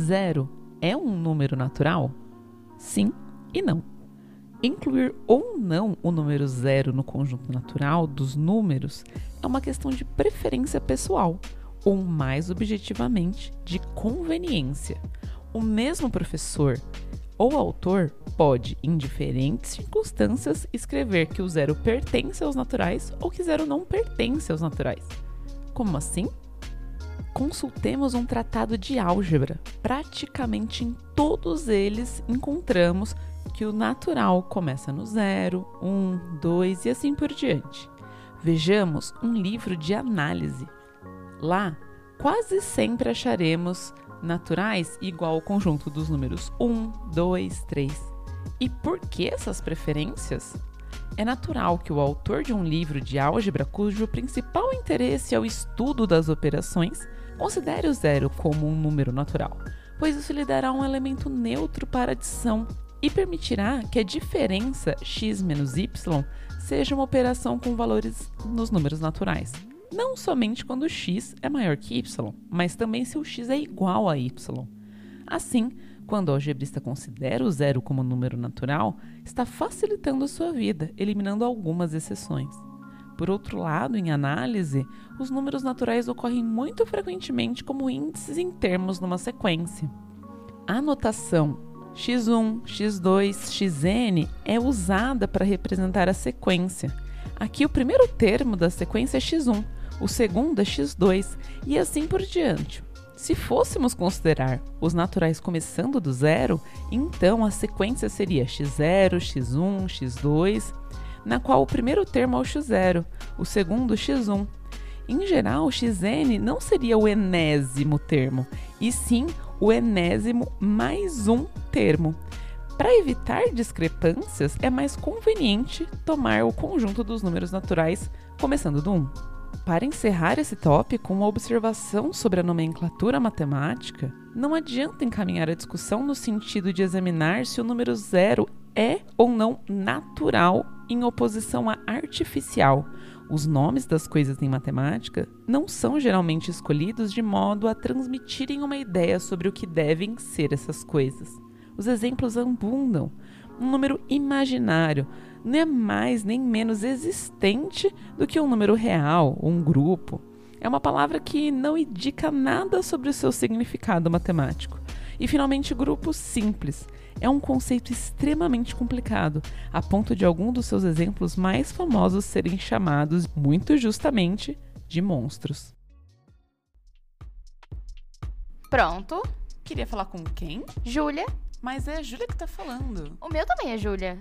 Zero é um número natural? Sim e não. Incluir ou não o número zero no conjunto natural dos números é uma questão de preferência pessoal, ou mais objetivamente, de conveniência. O mesmo professor ou autor pode, em diferentes circunstâncias, escrever que o zero pertence aos naturais ou que zero não pertence aos naturais. Como assim? Consultemos um tratado de álgebra. Praticamente em todos eles encontramos que o natural começa no zero, um, dois e assim por diante. Vejamos um livro de análise. Lá, quase sempre acharemos naturais igual ao conjunto dos números 1, 2, 3. E por que essas preferências? É natural que o autor de um livro de álgebra cujo principal interesse é o estudo das operações considere o zero como um número natural, pois isso lhe dará um elemento neutro para adição e permitirá que a diferença x menos y seja uma operação com valores nos números naturais. Não somente quando x é maior que y, mas também se o x é igual a y. Assim, quando o algebrista considera o zero como número natural, está facilitando a sua vida, eliminando algumas exceções. Por outro lado, em análise, os números naturais ocorrem muito frequentemente como índices em termos numa sequência. A notação x1, x2, xn é usada para representar a sequência. Aqui o primeiro termo da sequência é x1, o segundo é x2 e assim por diante. Se fôssemos considerar os naturais começando do zero, então a sequência seria x0, x1, x2, na qual o primeiro termo é o x0, o segundo x1. Em geral, xn não seria o enésimo termo, e sim o enésimo mais um termo. Para evitar discrepâncias, é mais conveniente tomar o conjunto dos números naturais começando do 1. Para encerrar esse tópico, uma observação sobre a nomenclatura matemática, não adianta encaminhar a discussão no sentido de examinar se o número zero é ou não natural em oposição a artificial. Os nomes das coisas em matemática não são geralmente escolhidos de modo a transmitirem uma ideia sobre o que devem ser essas coisas. Os exemplos abundam. Um número imaginário não é mais nem menos existente do que um número real um grupo. É uma palavra que não indica nada sobre o seu significado matemático. E finalmente, grupo simples. É um conceito extremamente complicado, a ponto de algum dos seus exemplos mais famosos serem chamados, muito justamente, de monstros. Pronto. Queria falar com quem? Júlia. Mas é a Júlia que tá falando. O meu também é Júlia.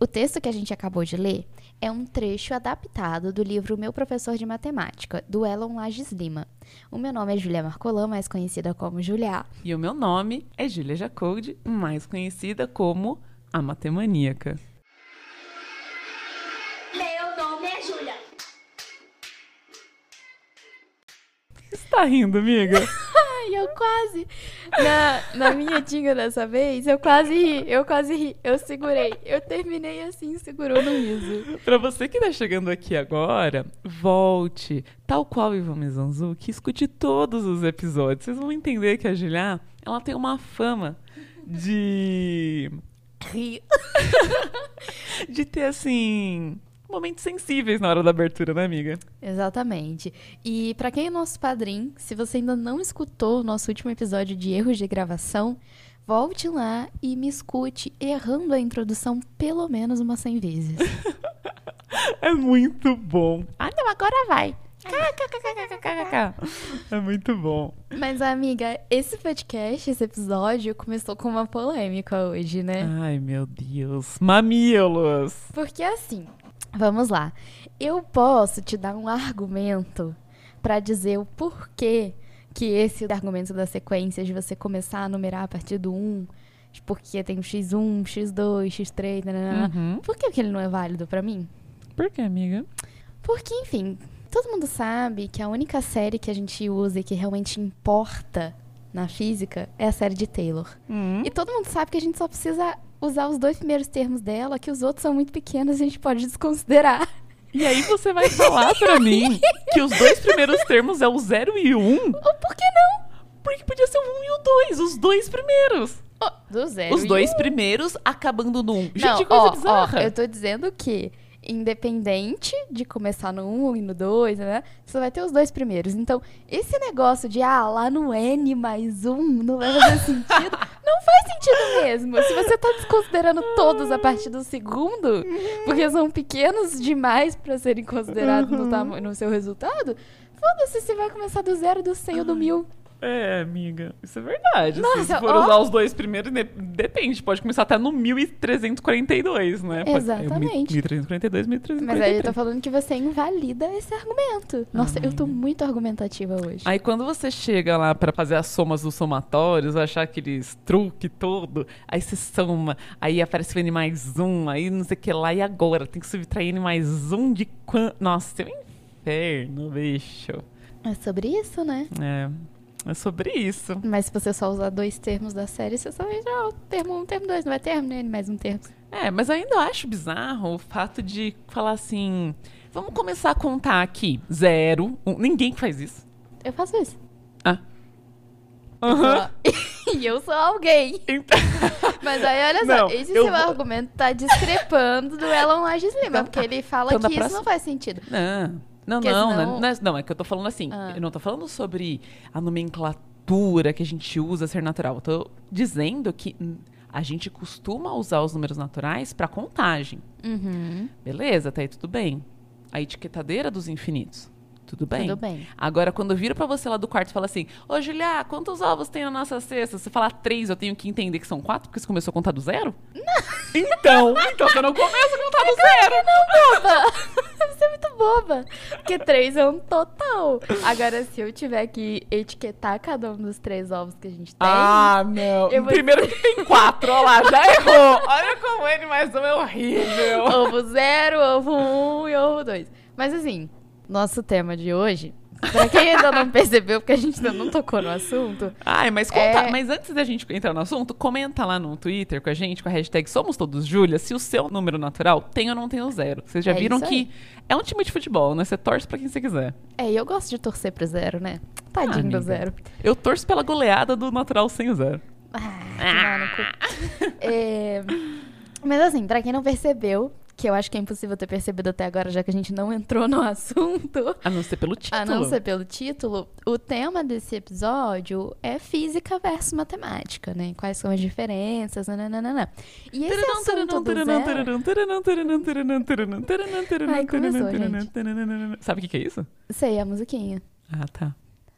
O texto que a gente acabou de ler é um trecho adaptado do livro Meu Professor de Matemática, do Elon Lages Lima. O meu nome é Julia Marcolan, mais conhecida como Julia. E o meu nome é Julia Jacoldi, mais conhecida como a Matemaníaca. Meu nome é Júlia. Você está rindo, amiga? Ai, eu quase. Na, na minha dica dessa vez, eu quase ri. Eu quase ri. Eu segurei. Eu terminei assim, segurou no riso. Para você que tá chegando aqui agora, volte, tal qual Ivan Mizanzuki, escute todos os episódios. Vocês vão entender que a Julia, ela tem uma fama de Ri. de ter assim momentos sensíveis na hora da abertura, né, amiga? Exatamente. E pra quem é nosso padrinho, se você ainda não escutou o nosso último episódio de erros de gravação, volte lá e me escute errando a introdução pelo menos umas 100 vezes. É muito bom. ah, não, agora vai. É muito bom. Mas, amiga, esse podcast, esse episódio, começou com uma polêmica hoje, né? Ai, meu Deus. Mamilos. Porque assim, vamos lá. Eu posso te dar um argumento pra dizer o porquê que esse argumento da sequência de você começar a numerar a partir do 1, porque tem o x1, x2, x3, nananã. Uhum. por que, que ele não é válido pra mim? Por que, amiga? Porque, enfim, todo mundo sabe que a única série que a gente usa e que realmente importa na física é a série de Taylor. Hum. E todo mundo sabe que a gente só precisa usar os dois primeiros termos dela, que os outros são muito pequenos e a gente pode desconsiderar. E aí você vai falar pra mim que os dois primeiros termos é o 0 e 1? Um? Por que não? ser o 1 e o 2, os dois primeiros. Do zero. Os dois um. primeiros acabando no 1. Gente, Não, que coisa ó, bizarra. ó, eu tô dizendo que, independente de começar no 1 e no 2, né? Você vai ter os dois primeiros. Então, esse negócio de, ah, lá no N mais um não vai fazer sentido, não faz sentido mesmo. Se você tá desconsiderando todos a partir do segundo, porque são pequenos demais pra serem considerados no, tama- no seu resultado, foda-se se vai começar do zero, do 100 ou do mil. É, amiga, isso é verdade. Nossa, Se for ó. usar os dois primeiros, ne- depende, pode começar até no 1342, né? Pode- Exatamente. É, 1342, 1343. Mas aí eu tô falando que você invalida esse argumento. Nossa, eu tô muito argumentativa hoje. Aí quando você chega lá pra fazer as somas dos somatórios, achar aqueles truque todo, aí você soma, aí aparece o N mais um, aí não sei o que lá, e agora? Tem que subtrair N mais um de quanto? Nossa, é um inferno, bicho. É sobre isso, né? É, é sobre isso. Mas se você só usar dois termos da série, você só vai usar o termo 1, um, termo 2, não vai termo, né? Mais um termo. É, mas eu ainda acho bizarro o fato de falar assim, vamos começar a contar aqui, zero, um, ninguém faz isso. Eu faço isso. Ah. Sou- e eu sou alguém. Então- Mas aí, olha Não, só, esse eu seu vou- argumento tá discrepando do Elon Lages Lima, Então porque tá. ele fala Então que isso próxima- não faz sentido. Não, não, Porque não, senão- não, é, não, é que eu tô falando assim, Ah. eu não tô falando sobre a nomenclatura que a gente usa ser natural, eu tô dizendo que a gente costuma usar os números naturais pra contagem, Uhum, beleza? Até aí tudo bem. A etiquetadeira dos infinitos, tudo bem? tudo bem. Agora, quando eu viro pra você lá do quarto e falo assim, ô Julia, quantos ovos tem na nossa cesta? Você falar três, eu tenho que entender que são quatro, porque você começou a contar do zero? Então, então você não começa a contar do zero. boba! Boba. Porque três é um total. Agora, se eu tiver que etiquetar cada um dos três ovos que a gente tem. Ah, não. Vou- Primeiro que tem quatro, olha lá, já errou. Olha como ele mais um é horrível. ovo zero, ovo um e ovo dois. Mas assim, nosso tema de hoje, pra quem ainda não percebeu, porque a gente ainda não tocou no assunto, Ai, mas conta, É. mas antes da gente entrar no assunto, comenta lá no Twitter com a gente, com a hashtag Somos Todos Júlia, se o seu número natural tem ou não tem o zero. Vocês já É viram que é um time de futebol, né? Você torce pra quem você quiser. é, e eu gosto de torcer pro zero, né? Tadinho amiga. do zero. Eu torço pela goleada do natural sem o zero. Ah, cu. É, Mas assim, pra quem não percebeu, que eu acho que é impossível ter percebido até agora, já que a gente não entrou no assunto, A não ser pelo título. a não ser pelo título, o tema desse episódio é física versus matemática, né? Quais são as diferenças, nananana. E esse assunto do zero... Ai, começou, gente. Sabe o que, é isso? Sei, a musiquinha. Ah, tá.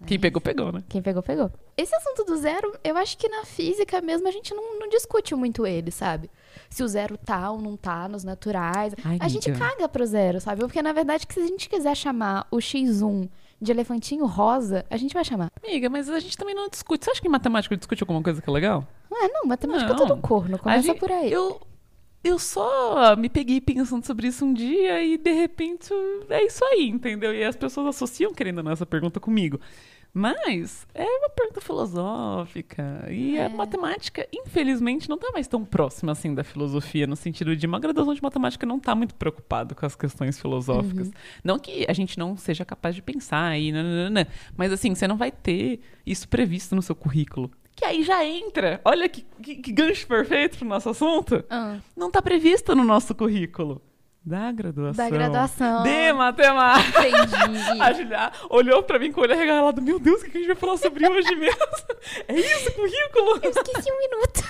Quem pegou, pegou, né? Quem pegou, pegou. Esse assunto do zero, eu acho que na física mesmo a gente não, não discute muito ele, sabe? Se o zero tá ou não tá nos naturais. Ai, a gente amiga. caga pro zero, sabe? Porque na verdade, que se a gente quiser chamar o X1 de elefantinho rosa, a gente vai chamar. Amiga, mas a gente também não discute. Você acha que em matemática discute alguma coisa que é legal? Ah, não, matemática Não. é tudo corno. Começa gente- por aí. Eu, eu só me peguei pensando sobre isso um dia e de repente é isso aí, entendeu? E as pessoas associam querendo ou não essa pergunta comigo. Mas é uma pergunta filosófica. E É. a matemática, infelizmente, não tá mais tão próxima assim da filosofia, no sentido de uma graduação de matemática não tá muito preocupado com as questões filosóficas. Não que a gente não seja capaz de pensar aí, nananana, mas assim, você não vai ter isso previsto no seu currículo. Que aí já entra. Olha que, que, que gancho perfeito pro nosso assunto. Ah, Não tá previsto no nosso currículo. Da graduação. da graduação. De matemática. Entendi. A Julia olhou pra mim com o olho arregalado. Meu Deus, o que a gente vai falar sobre hoje mesmo? É isso, currículo? Eu esqueci um minuto.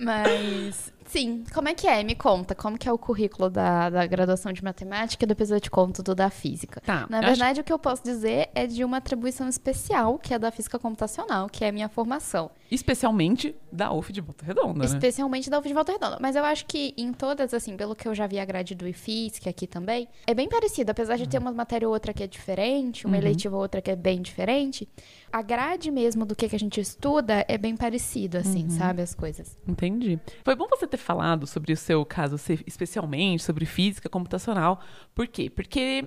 Mas, sim, como é que é? Me conta, como que é o currículo da, da graduação de matemática e depois eu te conto do da física. Tá. Na verdade, o que eu posso dizer é de uma atribuição especial, que é da física computacional, que é a minha formação. acho- especialmente da UF de Volta Redonda, né? Especialmente da UF de Volta Redonda. Mas eu acho que em todas, assim, pelo que eu já vi a grade do IFIS, que aqui também, é bem parecido. Apesar de ter uma matéria ou outra que é diferente, uma Uhum. eletiva ou outra que é bem diferente, a grade mesmo do que, que a gente estuda é bem parecido, assim, Uhum. sabe? As coisas. Entendi. Foi bom você ter falado sobre o seu caso, especialmente sobre física computacional. Por quê? Porque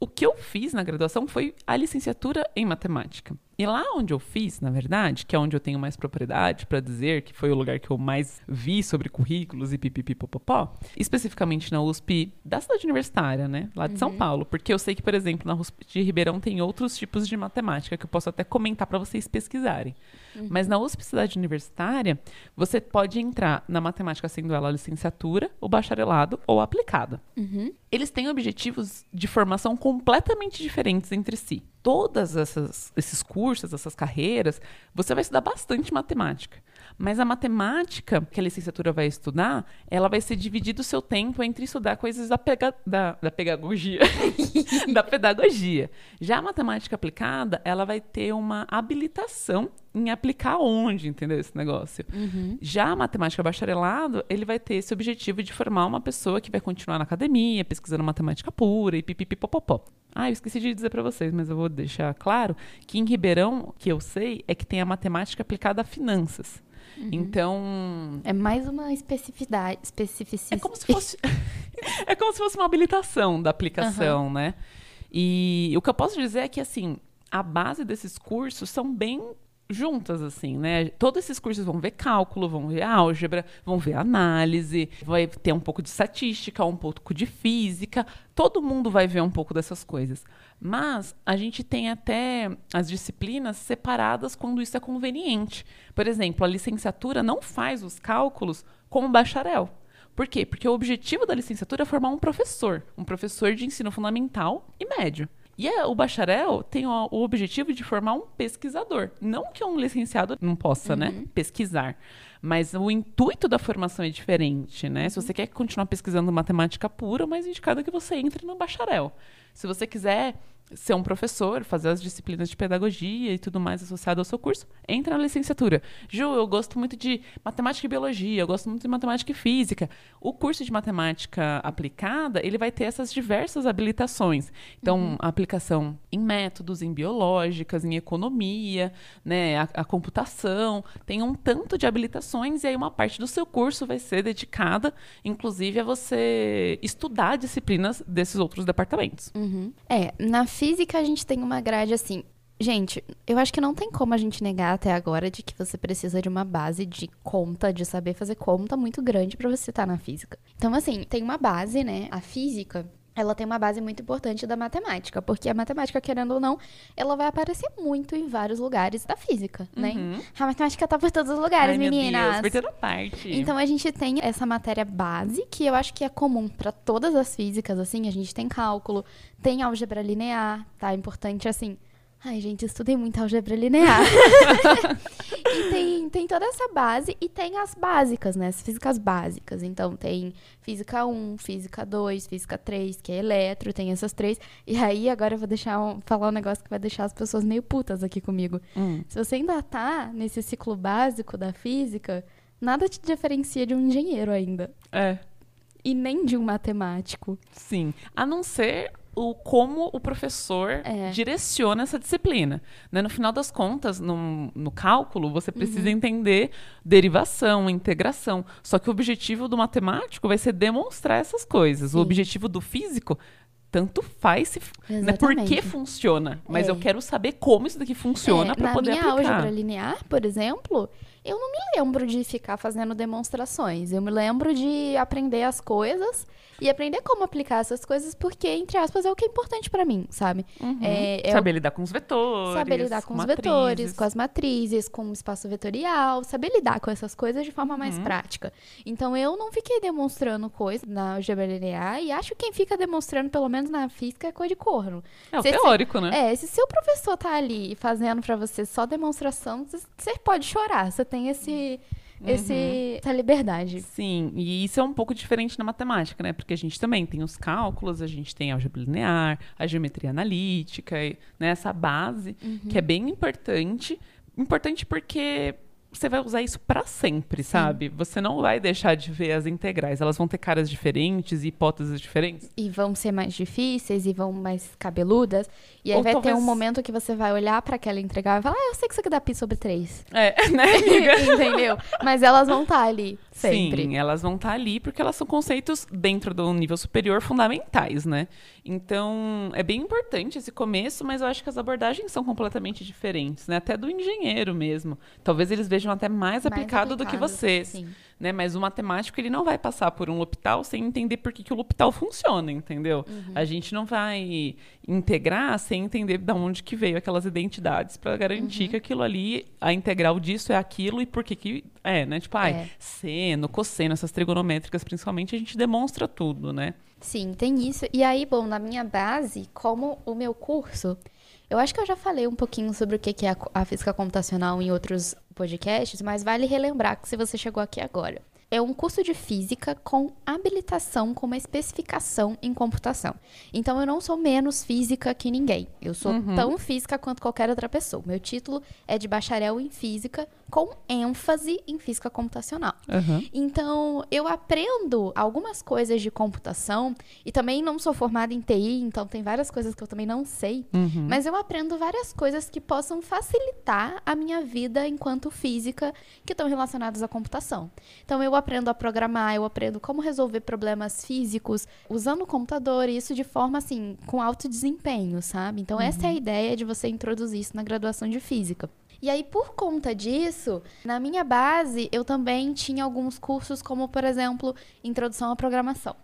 o que eu fiz na graduação foi a licenciatura em matemática. E lá onde eu fiz, na verdade, que é onde eu tenho mais propriedade para dizer que foi o lugar que eu mais vi sobre currículos e pipipipopopó, especificamente na USP da cidade universitária, né? Lá de São Paulo. Porque eu sei que, por exemplo, na USP de Ribeirão tem outros tipos de matemática que eu posso até comentar para vocês pesquisarem. Mas na USP Cidade Universitária, você pode entrar na matemática sendo ela licenciatura, o bacharelado ou aplicada. Eles têm objetivos de formação completamente diferentes entre si. Todas essas esses cursos, essas carreiras, você vai estudar bastante matemática. Mas a matemática que a licenciatura vai estudar, ela vai ser dividido o seu tempo entre estudar coisas da, pega, da, da pedagogia. da pedagogia. Já a matemática aplicada, ela vai ter uma habilitação em aplicar onde, entendeu? Esse negócio. Já a matemática bacharelado, ele vai ter esse objetivo de formar uma pessoa que vai continuar na academia, pesquisando matemática pura e pipipipopopó. Ah, eu esqueci de dizer para vocês, mas eu vou deixar claro que em Ribeirão, que eu sei, é que tem a matemática aplicada a finanças. Então, É mais uma especificidade. Especificidade. é como se fosse. é como se fosse uma habilitação da aplicação, né? E o que eu posso dizer é que, assim, a base desses cursos são bem juntas, assim, né? Todos esses cursos vão ver cálculo, vão ver álgebra, vão ver análise, vai ter um pouco de estatística, um pouco de física. Todo mundo vai ver um pouco dessas coisas. Mas a gente tem até as disciplinas separadas quando isso é conveniente. Por exemplo, a licenciatura não faz os cálculos com o bacharel. Por quê? Porque o objetivo da licenciatura é formar um professor, um professor de ensino fundamental e médio. E é, o bacharel tem o, o objetivo de formar um pesquisador. Não que um licenciado não possa, né, pesquisar. Mas o intuito da formação é diferente, né? Se você quer continuar pesquisando matemática pura, mais indicado é que você entre no bacharel. Se você quiser ser um professor, fazer as disciplinas de pedagogia e tudo mais associado ao seu curso, entra na licenciatura. Ju, eu gosto muito de matemática e biologia, eu gosto muito de matemática e física. O curso de matemática aplicada, ele vai ter essas diversas habilitações. Então, a aplicação em métodos, em biológicas, em economia, né, a, a computação, tem um tanto de habilitações e aí uma parte do seu curso vai ser dedicada, inclusive, a você estudar disciplinas desses outros departamentos. É, na física a gente tem uma grade assim. Gente, eu acho que não tem como a gente negar até agora de que você precisa de uma base de conta, de saber fazer conta muito grande pra você estar na física. Então, assim, tem uma base, né? A física, ela tem uma base muito importante da matemática, porque a matemática, querendo ou não, ela vai aparecer muito em vários lugares da física, né? A matemática tá por todos os lugares, Ai, meu meninas. Deus, por toda parte. Então a gente tem essa matéria base, que eu acho que é comum para todas as físicas, assim, a gente tem cálculo, tem álgebra linear, tá? É importante assim. Ai, gente, estudei muito álgebra linear. e tem, tem toda essa base e tem as básicas, né? As físicas básicas. Então tem física 1, física 2, física 3, que é eletro, tem essas três. E aí agora eu vou deixar um- falar um negócio que vai deixar as pessoas meio putas aqui comigo. Hum. Se você ainda tá nesse ciclo básico da física, nada te diferencia de um engenheiro ainda. É, E nem de um matemático. sim. A não ser o como o professor É. direciona essa disciplina. né? No final das contas, no, no cálculo, você Uhum. precisa entender derivação, integração. Só que o objetivo do matemático vai ser demonstrar essas coisas. Sim. O objetivo do físico tanto faz se né, por que funciona, mas É. eu quero saber como isso daqui funciona É, para na poder minha aplicar. álgebra linear, por exemplo, eu não me lembro de ficar fazendo demonstrações. Eu me lembro de aprender as coisas e aprender como aplicar essas coisas, porque, entre aspas, é o que é importante pra mim, sabe? Uhum. É, é o saber lidar com os vetores, Saber lidar com os matrizes. vetores, com as matrizes, com o espaço vetorial, saber lidar com essas coisas de forma mais Uhum. prática. Então eu não fiquei demonstrando coisa na linear e acho que quem fica demonstrando, pelo menos na física, é coisa de corno. É o Se esse- teórico, né? É, se seu professor tá ali fazendo pra você só demonstração, você pode chorar. Você tem esse, Uhum. Esse essa liberdade. Sim, e isso é um pouco diferente na matemática, né? Porque a gente também tem os cálculos, a gente tem a álgebra linear, a geometria analítica, né? essa base, Uhum. que é bem importante. Importante porque você vai usar isso para sempre, sabe? Você não vai deixar de ver as integrais. Elas vão ter caras diferentes e hipóteses diferentes. E vão ser mais difíceis e vão mais cabeludas. E aí Ou vai ter talvez- um momento que você vai olhar pra aquela integral e falar, ah, eu sei que isso aqui dá pi sobre 3. É, né, amiga? Entendeu? Mas elas vão estar ali sempre. Sim, elas vão estar ali porque elas são conceitos dentro do nível superior fundamentais, né? Então, é bem importante esse começo, mas eu acho que as abordagens são completamente diferentes, né? Até do engenheiro mesmo. Talvez eles vejam até mais, Mais aplicado, do que aplicado, vocês, sim. Né? Mas o matemático, ele não vai passar por um L'Hopital sem entender por que, que o L'Hopital funciona, entendeu? Uhum. A gente não vai integrar sem entender de onde que veio aquelas identidades para Uhum. garantir que aquilo ali, a integral disso é aquilo e por que que é, né? Tipo, ai, É. seno, cosseno, essas trigonométricas, principalmente, a gente demonstra tudo, né? Sim, tem isso. E aí, bom, na minha base, como o meu curso, eu acho que eu já falei um pouquinho sobre o que é a física computacional em outros podcasts, mas vale relembrar que se você chegou aqui agora. É um curso de física com habilitação, com uma especificação em computação. Então eu não sou menos física que ninguém. Eu sou tão física quanto qualquer outra pessoa. Meu título é de bacharel em física com ênfase em física computacional. Então, eu aprendo algumas coisas de computação e também não sou formada em TI, então tem várias coisas que eu também não sei, Uhum. mas eu aprendo várias coisas que possam facilitar a minha vida enquanto física que estão relacionadas à computação. Então, eu aprendo a programar, eu aprendo como resolver problemas físicos usando o computador e isso de forma assim, com alto desempenho, sabe? Então, essa é a ideia de você introduzir isso na graduação de física. E aí, por conta disso, na minha base, eu também tinha alguns cursos, como, por exemplo, Introdução à Programação.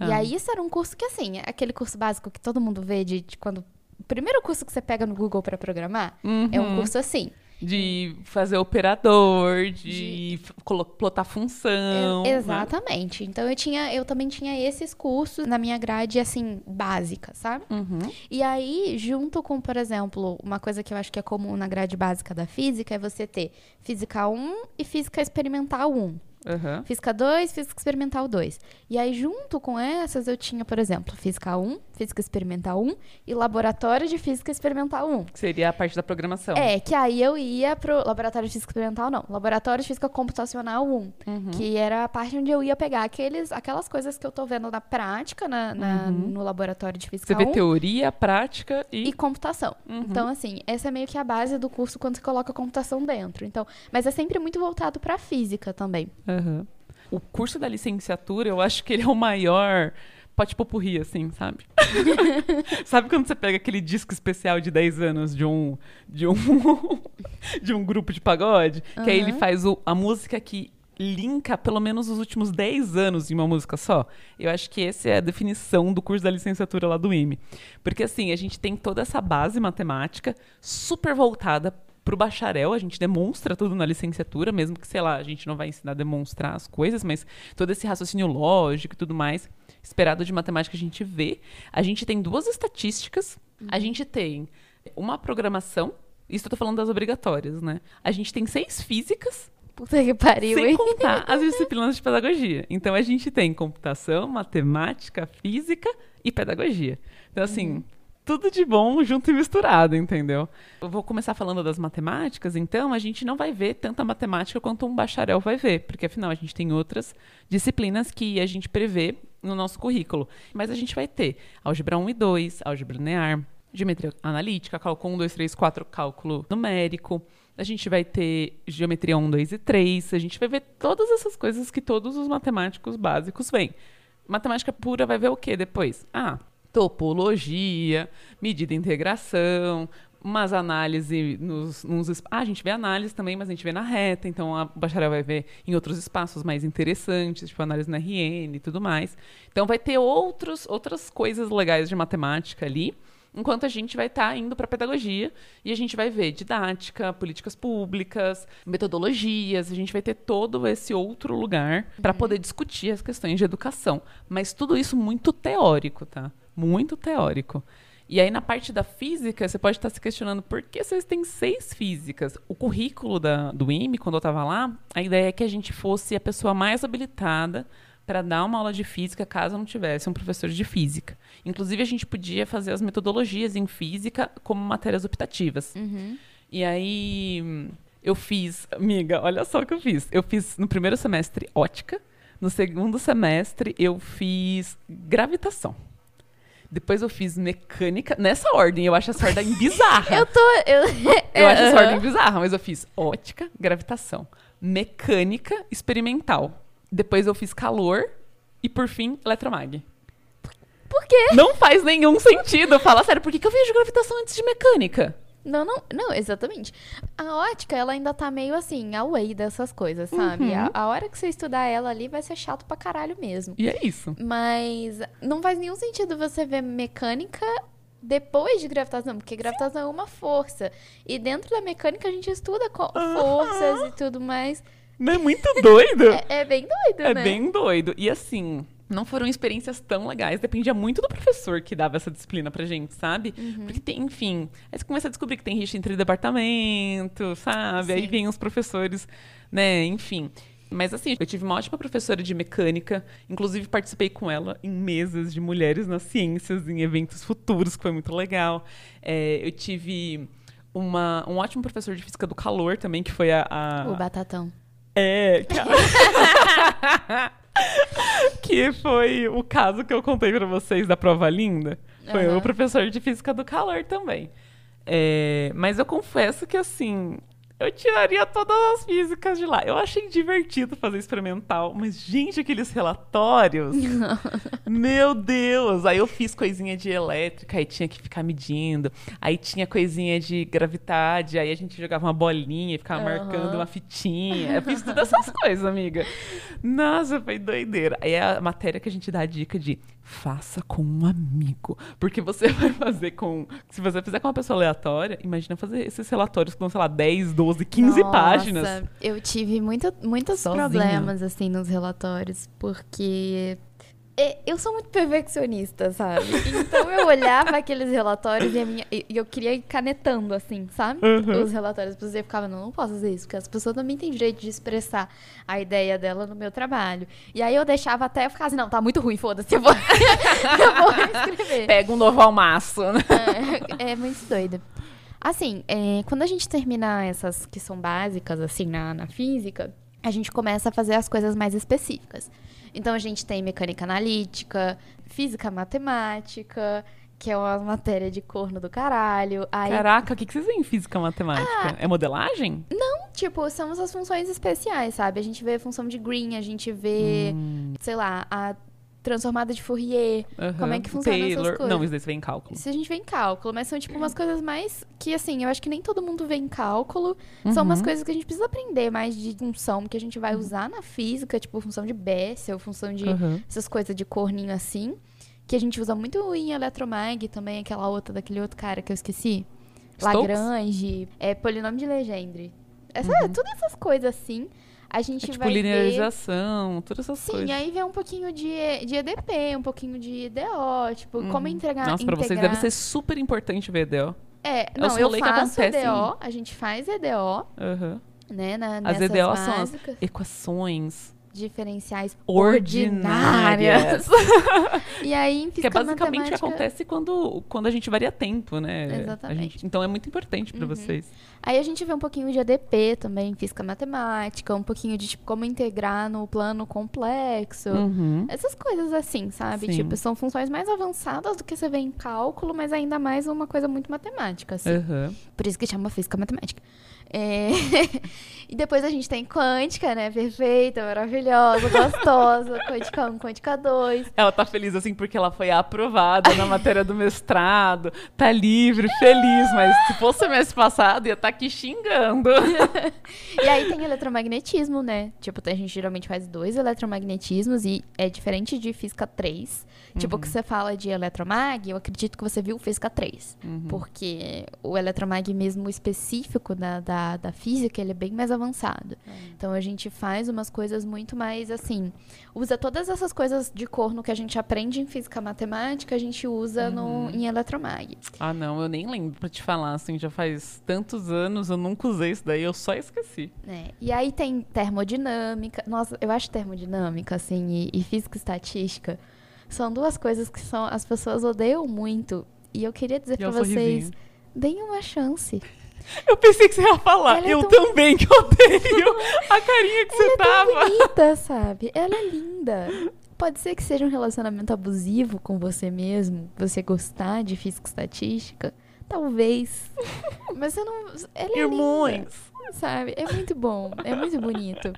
E Ah. aí, isso era um curso que, assim, é aquele curso básico que todo mundo vê de, de quando. O primeiro curso que você pega no Google para programar é um curso assim. De fazer operador, de, colo- plotar função. Né? Exatamente. Então eu tinha, eu também tinha esses cursos na minha grade assim básica, sabe? Uhum. E aí, junto com, por exemplo, uma coisa que eu acho que é comum na grade básica da física é você ter física 1 e física experimental 1. Uhum. Física 2, física experimental 2. E aí, junto com essas, eu tinha, por exemplo, física 1, física experimental 1 e laboratório de física experimental 1. Que seria a parte da programação. É, que aí eu ia pro laboratório de física experimental, não. Laboratório de física computacional 1. Que era a parte onde eu ia pegar aqueles, aquelas coisas que eu tô vendo na prática, na, na- no laboratório de física Você vê 1. teoria, prática e. E computação. Então, assim, essa é meio que a base do curso quando você coloca computação dentro. Então, mas é sempre muito voltado pra física também. Aham. O curso da licenciatura, eu acho que ele é o maior pote popurri, assim, sabe? sabe quando você pega aquele disco especial de 10 anos de um de um de um grupo de pagode, que aí ele faz o- a música que linka pelo menos os últimos 10 anos em uma música só. Eu acho que essa é a definição do curso da licenciatura lá do IME. Porque assim, a gente tem toda essa base matemática super voltada pro bacharel, a gente demonstra tudo na licenciatura, mesmo que, sei lá, a gente não vai ensinar a demonstrar as coisas, mas todo esse raciocínio lógico e tudo mais, esperado de matemática a gente vê. A gente tem duas estatísticas, a gente tem uma programação, isso eu tô falando das obrigatórias, né? A gente tem seis físicas, Puta que pariu, sem hein? contar as disciplinas de pedagogia. Então a gente tem computação, matemática, física e pedagogia. Então, assim, tudo de bom junto e misturado, entendeu? Eu vou começar falando das matemáticas, então a gente não vai ver tanta matemática quanto um bacharel vai ver, porque afinal a gente tem outras disciplinas que a gente prevê no nosso currículo. Mas a gente vai ter álgebra 1 e 2, álgebra linear, geometria analítica, cálculo 1, 2, 3, 4, cálculo numérico. A gente vai ter geometria 1, 2 e 3. A gente vai ver todas essas coisas que todos os matemáticos básicos veem. Matemática pura vai ver o que depois? Ah, topologia, medida e integração, umas análises nos, nos Ah, a gente vê análise também, mas a gente vê na reta, então a bacharel vai ver em outros espaços mais interessantes, tipo análise na RN e tudo mais. Então vai ter outros, outras coisas legais de matemática ali, enquanto a gente vai estar indo para pedagogia e a gente vai ver didática, políticas públicas, metodologias, a gente vai ter todo esse outro lugar para poder discutir as questões de educação, mas tudo isso muito teórico, tá? Muito teórico. E aí, na parte da física, você pode estar se questionando por que vocês têm seis físicas. O currículo da, do IME, quando eu estava lá, a ideia é que a gente fosse a pessoa mais habilitada para dar uma aula de física caso não tivesse um professor de física. Inclusive, a gente podia fazer as metodologias em física como matérias optativas. E aí, Eu fiz, amiga, olha só o que eu fiz. Eu fiz no primeiro semestre ótica, no segundo semestre eu fiz gravitação. Depois eu fiz mecânica, nessa ordem, eu acho essa ordem bizarra. Eu tô. Eu, Eu acho essa ordem bizarra, mas eu fiz ótica, gravitação, mecânica experimental. Depois eu fiz calor e, por fim, eletromag. Por quê? Não faz nenhum sentido. Fala sério, por que, que eu vejo gravitação antes de mecânica? Não, não, não, exatamente. A ótica, ela ainda tá meio assim, away dessas coisas, sabe? Uhum. A, a hora que você estudar ela ali vai ser chato pra caralho mesmo. E é isso. Mas não faz nenhum sentido você ver mecânica depois de gravitação, porque gravitação é uma força. E dentro da mecânica a gente estuda co- forças e tudo mais. Não é muito doido? É, é bem doido, É né? bem doido. E assim, não foram experiências tão legais. Dependia muito do professor que dava essa disciplina pra gente, sabe? Uhum. Porque tem, enfim. Aí você começa a descobrir que tem rixa entre departamento, sabe? Aí Sim. vem os professores, né? Enfim. Mas assim, eu tive uma ótima professora de mecânica, inclusive participei com ela em mesas de mulheres nas ciências, em eventos futuros, que foi muito legal. É, eu tive uma, um ótimo professor de física do calor também, que foi a- a, O batatão. É, cara. que foi o caso que eu contei pra vocês da prova linda. Foi Aham. o professor de física do calor também. É, mas eu confesso que assim, eu tiraria todas as físicas de lá. Eu achei divertido fazer experimental, mas gente, aqueles relatórios. Meu Deus! Aí eu fiz coisinha de elétrica, aí tinha que ficar medindo. Aí tinha coisinha de gravidade, aí a gente jogava uma bolinha e ficava Aham. marcando uma fitinha. Eu fiz todas essas coisas, amiga. Nossa, foi doideira. Aí é a matéria que a gente dá a dica de faça com um amigo. Porque você vai fazer com. Se você fizer com uma pessoa aleatória, imagina fazer esses relatórios que dão, sei lá, 10, 12, 15 Nossa, páginas. Eu tive muito, muitos Sozinha. problemas, assim, nos relatórios, porque eu sou muito perfeccionista, sabe? Então eu olhava aqueles relatórios e, minha- e eu queria ir canetando, assim, sabe? Uhum. Os relatórios. As pessoas iam ficavam, não, não posso fazer isso, porque as pessoas também têm direito de expressar a ideia dela no meu trabalho. E aí eu deixava até eu ficar assim, não, tá muito ruim, foda-se, eu vou, eu vou reescrever. Pega um novo almaço, né? É, é muito doido. Assim, é, quando a gente termina essas que são básicas, assim, na, na física, a gente começa a fazer as coisas mais específicas. Então, a gente tem mecânica analítica, física matemática, que é uma matéria de corno do caralho. Aí, Caraca, o que que vocês veem em física matemática? É modelagem? tipo, são as funções especiais, sabe? A gente vê a função de Green, a gente vê, Hum, sei lá, a transformada de Fourier. Como é que funciona essas Taylor. coisas? Não, isso daí você vê em cálculo. Se a gente vê em cálculo, mas são tipo umas coisas mais que assim, eu acho que nem todo mundo vê em cálculo. São umas Uhum. coisas que a gente precisa aprender mais de função que a gente vai usar na física, tipo função de Bessel, função de Aham. essas coisas de corninho assim, que a gente usa muito em eletromag também, aquela outra daquele outro cara que eu esqueci. Stokes? Lagrange, é polinômio de Legendre. Essa, Todas essas coisas assim, a gente É tipo vai ver linearização, todas essas Sim, coisas. aí vem um pouquinho de, de EDP, um pouquinho de EDO, tipo, como entregar. Uhum. Nossa, pra vocês integrar- deve ser super importante ver EDO. É, os não, eu faço acontecem. EDO, a gente faz EDO, Aham. né, na, As EDO são as básicas, equações diferenciais ordinárias. ordinárias. e aí, em que é física basicamente matemática, acontece quando, quando a gente varia tempo, né? Exatamente. gente- então é muito importante pra vocês. Aí a gente vê um pouquinho de EDP também, física matemática, um pouquinho de, tipo, como integrar no plano complexo. Uhum. Essas coisas assim, sabe? Sim. Tipo, são funções mais avançadas do que você vê em cálculo, mas ainda mais uma coisa muito matemática, assim. Aham. Por isso que chama física matemática. É, e depois a gente tem quântica, né? Perfeita, maravilhosa, gostosa. quântica 1, quântica 2. Ela tá feliz assim porque ela foi aprovada na matéria do mestrado, tá livre, feliz, mas se fosse semestre passado ia estar aqui xingando. E aí tem eletromagnetismo, né? Tipo, a gente geralmente faz dois eletromagnetismos e é diferente de física 3. Tipo, que você fala de eletromag, eu acredito que você viu física 3. Porque o eletromag mesmo específico da, da, da física, ele é bem mais avançado. Então a gente faz umas coisas muito mais assim. Usa todas essas coisas de corno que a gente aprende em física matemática, a gente usa no, em eletromag. Ah, não, eu nem lembro pra te falar, assim, já faz tantos anos, eu nunca usei isso daí, eu só esqueci. né? E aí tem termodinâmica. Nossa, eu acho termodinâmica, assim, e, e física estatística são duas coisas que são, as pessoas odeiam muito. E eu queria dizer E é vocês, deem uma chance. Eu pensei que você ia falar. Ela é eu tão- também que odeio a carinha que você Ela é tão tava. bonita, sabe? Ela é linda. Pode ser que seja um relacionamento abusivo com você mesmo, você gostar de física estatística. Talvez. Mas você não. Ela é linda. Irmãos. sabe? É muito bom, é muito bonito.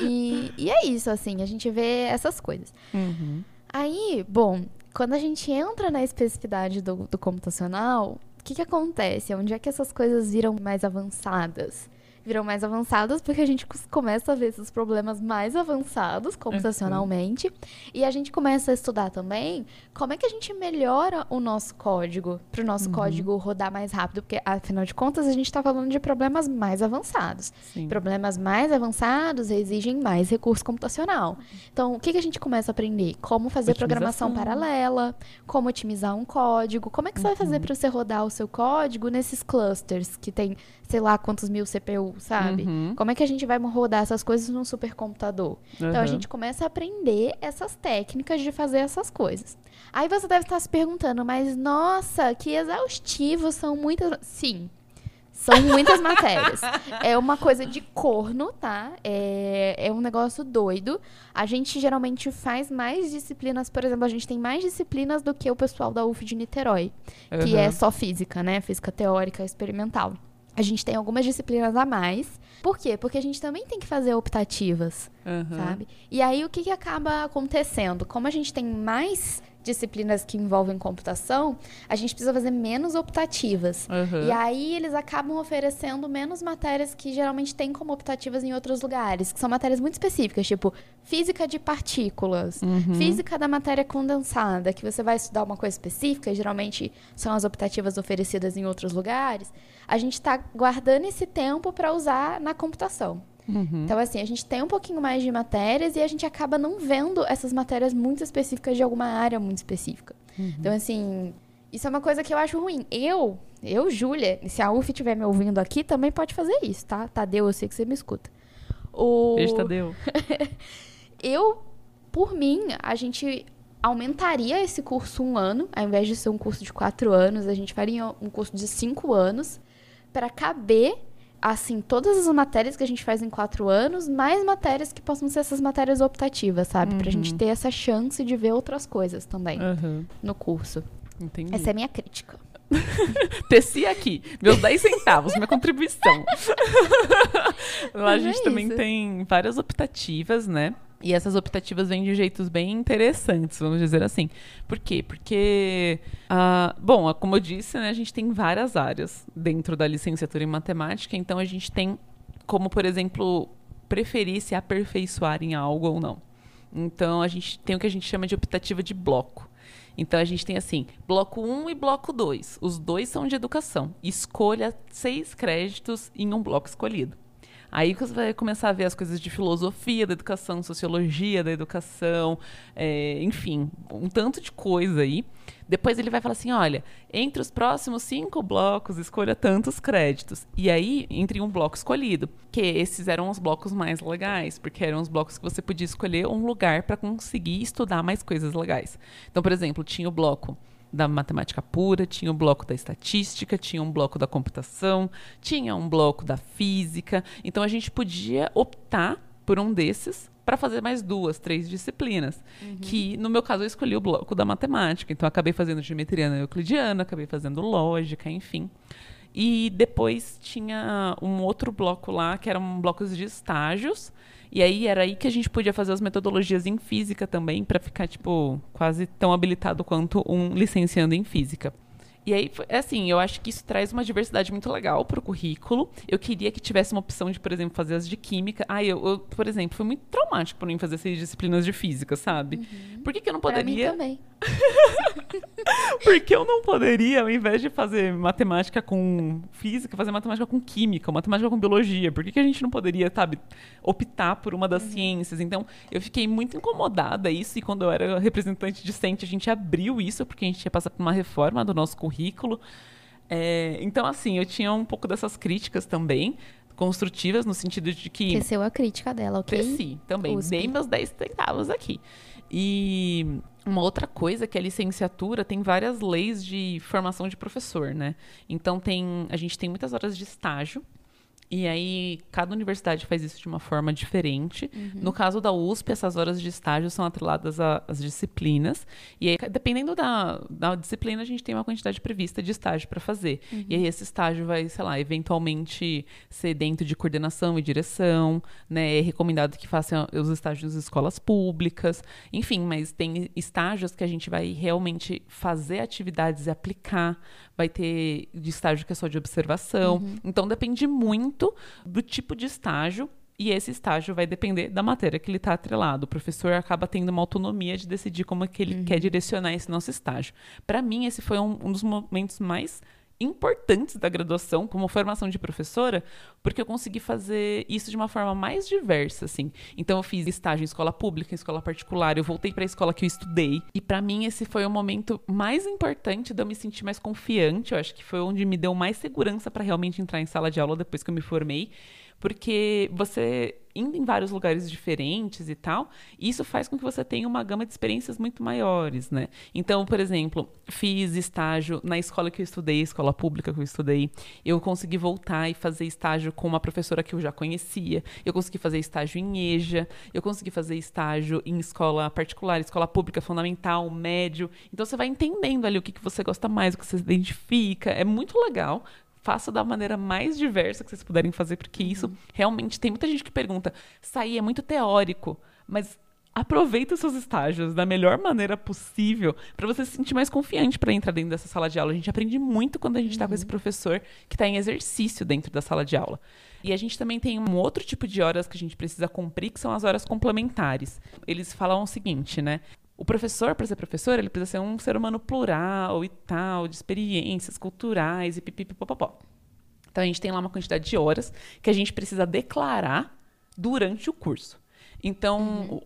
E, e é isso, assim, a gente vê essas coisas. Uhum. Aí, bom, quando a gente entra na especificidade do, do computacional, que, que acontece? Onde é que essas coisas viram mais avançadas? Viram mais avançadas porque a gente começa a ver esses problemas mais avançados computacionalmente. E a gente começa a estudar também como é que a gente melhora o nosso código, para o nosso código rodar mais rápido. Porque, afinal de contas, a gente está falando de problemas mais avançados. Sim. Problemas mais avançados exigem mais recurso computacional. Então, o que, que a gente começa a aprender? Como fazer programação paralela, como otimizar um código, como é que você vai fazer para você rodar o seu código nesses clusters que tem, sei lá, quantos mil CPU, sabe? Uhum. Como é que a gente vai rodar essas coisas num supercomputador? Então, a Uhum. gente começa a aprender essas técnicas de fazer essas coisas. Aí você deve estar se perguntando, mas nossa, que exaustivos são muitas. Sim. São muitas matérias. É uma coisa de corno, tá? É, é um negócio doido. A gente geralmente faz mais disciplinas, por exemplo, a gente tem mais disciplinas do que o pessoal da UF de Niterói, que Uhum. é só física, né? Física teórica experimental. A gente tem algumas disciplinas a mais. Por quê? Porque a gente também tem que fazer optativas Uhum. sabe? E aí o que, que acaba acontecendo? Como a gente tem mais disciplinas que envolvem computação, a gente precisa fazer menos optativas. Uhum. E aí eles acabam oferecendo menos matérias que geralmente tem como optativas em outros lugares, que são matérias muito específicas, tipo física de partículas, Uhum. física da matéria condensada, que você vai estudar uma coisa específica, geralmente são as optativas oferecidas em outros lugares. A gente está guardando esse tempo para usar na computação. Uhum. Então, assim, a gente tem um pouquinho mais de matérias e a gente acaba não vendo essas matérias muito específicas de alguma área muito específica. Então, assim, isso é uma coisa que eu acho ruim. Eu, eu, Júlia, e se a UF estiver me ouvindo aqui, também pode fazer isso, tá? Tadeu, eu sei que você me escuta. O... Beijo, Tadeu. Eu, por mim, a gente aumentaria esse curso um ano, ao invés de ser um curso de quatro anos, a gente faria um curso de cinco anos para caber assim todas as matérias que a gente faz em quatro anos, mais matérias que possam ser essas matérias optativas, sabe, Pra gente ter essa chance de ver outras coisas também Uhum. no curso. Entendi. Essa é a minha crítica. Teci aqui, meus 10 centavos, minha contribuição. Lá a Mas é gente também tem várias optativas, né? E essas optativas vêm de jeitos bem interessantes, vamos dizer assim. Por quê? Porque, ah, bom, como eu disse, né, a gente tem várias áreas dentro da licenciatura em matemática, então a gente tem como, por exemplo, preferir se aperfeiçoar em algo ou não. Então a gente tem o que a gente chama de optativa de bloco. Então a gente tem assim, bloco 1 e bloco 2. Os dois são de educação. Escolha seis créditos em um bloco escolhido. Aí você vai começar a ver as coisas de filosofia da educação, sociologia da educação, é, enfim, um tanto de coisa aí. Depois ele vai falar assim: olha, entre os próximos cinco blocos, escolha tantos créditos. E aí, entre um bloco escolhido, que esses eram os blocos mais legais, porque eram os blocos que você podia escolher um lugar para conseguir estudar mais coisas legais. Então, por exemplo, tinha o bloco da matemática pura, tinha o bloco da estatística, tinha um bloco da computação, tinha um bloco da física. Então a gente podia optar por um desses para fazer mais duas, três disciplinas. Que no meu caso eu escolhi o bloco da matemática, então acabei fazendo geometria euclidiana, acabei fazendo lógica, enfim. E depois tinha um outro bloco lá, que eram blocos de estágios. E aí era aí que a gente podia fazer as metodologias em física também, para ficar, tipo, quase tão habilitado quanto um licenciando em física. E aí, é assim, eu acho que isso traz uma diversidade muito legal pro currículo. Eu queria que tivesse uma opção de, por exemplo, fazer as de química. Ah, eu, eu, por exemplo, foi muito traumático para mim fazer essas disciplinas de física, sabe? Por que, que eu não Pra mim poderia? também. Porque eu não poderia, ao invés de fazer matemática com física, fazer matemática com química, matemática com biologia. Por que, que a gente não poderia, sabe, optar por uma das ciências? Então, eu fiquei muito incomodada isso, e quando eu era representante discente, a gente abriu isso, porque a gente ia passar por uma reforma do nosso currículo. É, então, assim, eu tinha um pouco dessas críticas também, construtivas, no sentido de que. Teceu a crítica dela, ok? Cresci também. USP. Dei meus 10 centavos aqui. E Uma outra coisa é que a licenciatura tem várias leis de formação de professor, né? Então tem, a gente tem muitas horas de estágio. E aí, cada universidade faz isso de uma forma diferente. Uhum. No caso da USP, essas horas de estágio são atreladas às disciplinas. E aí, dependendo da, da disciplina, a gente tem uma quantidade prevista de estágio para fazer. Uhum. E aí, esse estágio vai, sei lá, eventualmente ser dentro de coordenação e direção, né? É recomendado que façam os estágios nas escolas públicas. Enfim, mas tem estágios que a gente vai realmente fazer atividades e aplicar. Vai ter de estágio que é só de observação. Então, depende muito do tipo de estágio. E esse estágio vai depender da matéria que ele está atrelado. O professor acaba tendo uma autonomia de decidir como é que ele quer direcionar esse nosso estágio. Para mim, esse foi um, um dos momentos mais importantes da graduação como formação de professora, porque eu consegui fazer isso de uma forma mais diversa, assim. Então eu fiz estágio em escola pública, em escola particular, eu voltei para a escola que eu estudei, e para mim esse foi o momento mais importante de eu me sentir mais confiante, eu acho que foi onde me deu mais segurança para realmente entrar em sala de aula depois que eu me formei, porque você indo em vários lugares diferentes e tal, isso faz com que você tenha uma gama de experiências muito maiores, né? Então, por exemplo, fiz estágio na escola que eu estudei, escola pública que eu estudei, eu consegui voltar e fazer estágio com uma professora que eu já conhecia, eu consegui fazer estágio em EJA, eu consegui fazer estágio em escola particular, escola pública fundamental, médio. Então você vai entendendo ali o que, que você gosta mais, o que você se identifica, é muito legal faça da maneira mais diversa que vocês puderem fazer, porque isso realmente tem muita gente que pergunta: sair é muito teórico, mas aproveita os seus estágios da melhor maneira possível para você se sentir mais confiante para entrar dentro dessa sala de aula. A gente aprende muito quando a gente está com esse professor que está em exercício dentro da sala de aula. E a gente também tem um outro tipo de horas que a gente precisa cumprir, que são as horas complementares. Eles falam o seguinte, né? O professor, para ser professor, ele precisa ser um ser humano plural e tal, de experiências culturais e pipipipopopó. Então a gente tem lá uma quantidade de horas que a gente precisa declarar durante o curso. Então, o-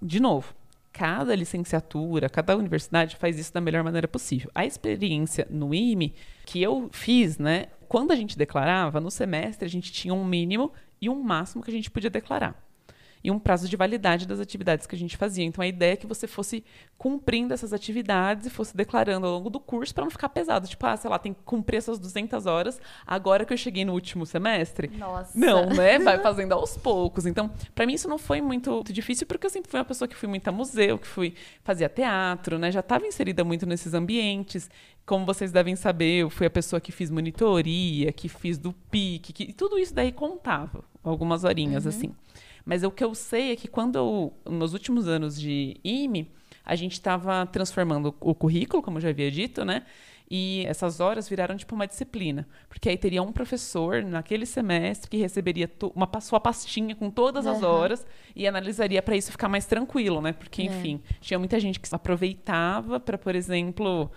de novo, cada licenciatura, cada universidade faz isso da melhor maneira possível. A experiência no IME que eu fiz, né? Quando a gente declarava, no semestre a gente tinha um mínimo e um máximo que a gente podia declarar e um prazo de validade das atividades que a gente fazia. Então a ideia é que você fosse cumprindo essas atividades e fosse declarando ao longo do curso para não ficar pesado. Tipo, ah, sei lá, tem que cumprir essas 200 horas agora que eu cheguei no último semestre. Nossa. Não, né? Vai fazendo aos poucos. Então, para mim isso não foi muito, muito difícil porque eu sempre fui uma pessoa que fui muito a museu, que fui fazia teatro, né? Já estava inserida muito nesses ambientes. Como vocês devem saber, eu fui a pessoa que fiz monitoria, que fiz do PIC, que tudo isso daí contava algumas horinhas assim. Mas o que eu sei é que quando eu, nos últimos anos de IME, a gente estava transformando o currículo, como eu já havia dito, né? E essas horas viraram tipo uma disciplina. Porque aí teria um professor naquele semestre que receberia uma sua pastinha com todas as Aham. horas e analisaria para isso ficar mais tranquilo, né? Porque, É. enfim, tinha muita gente que aproveitava para, por exemplo,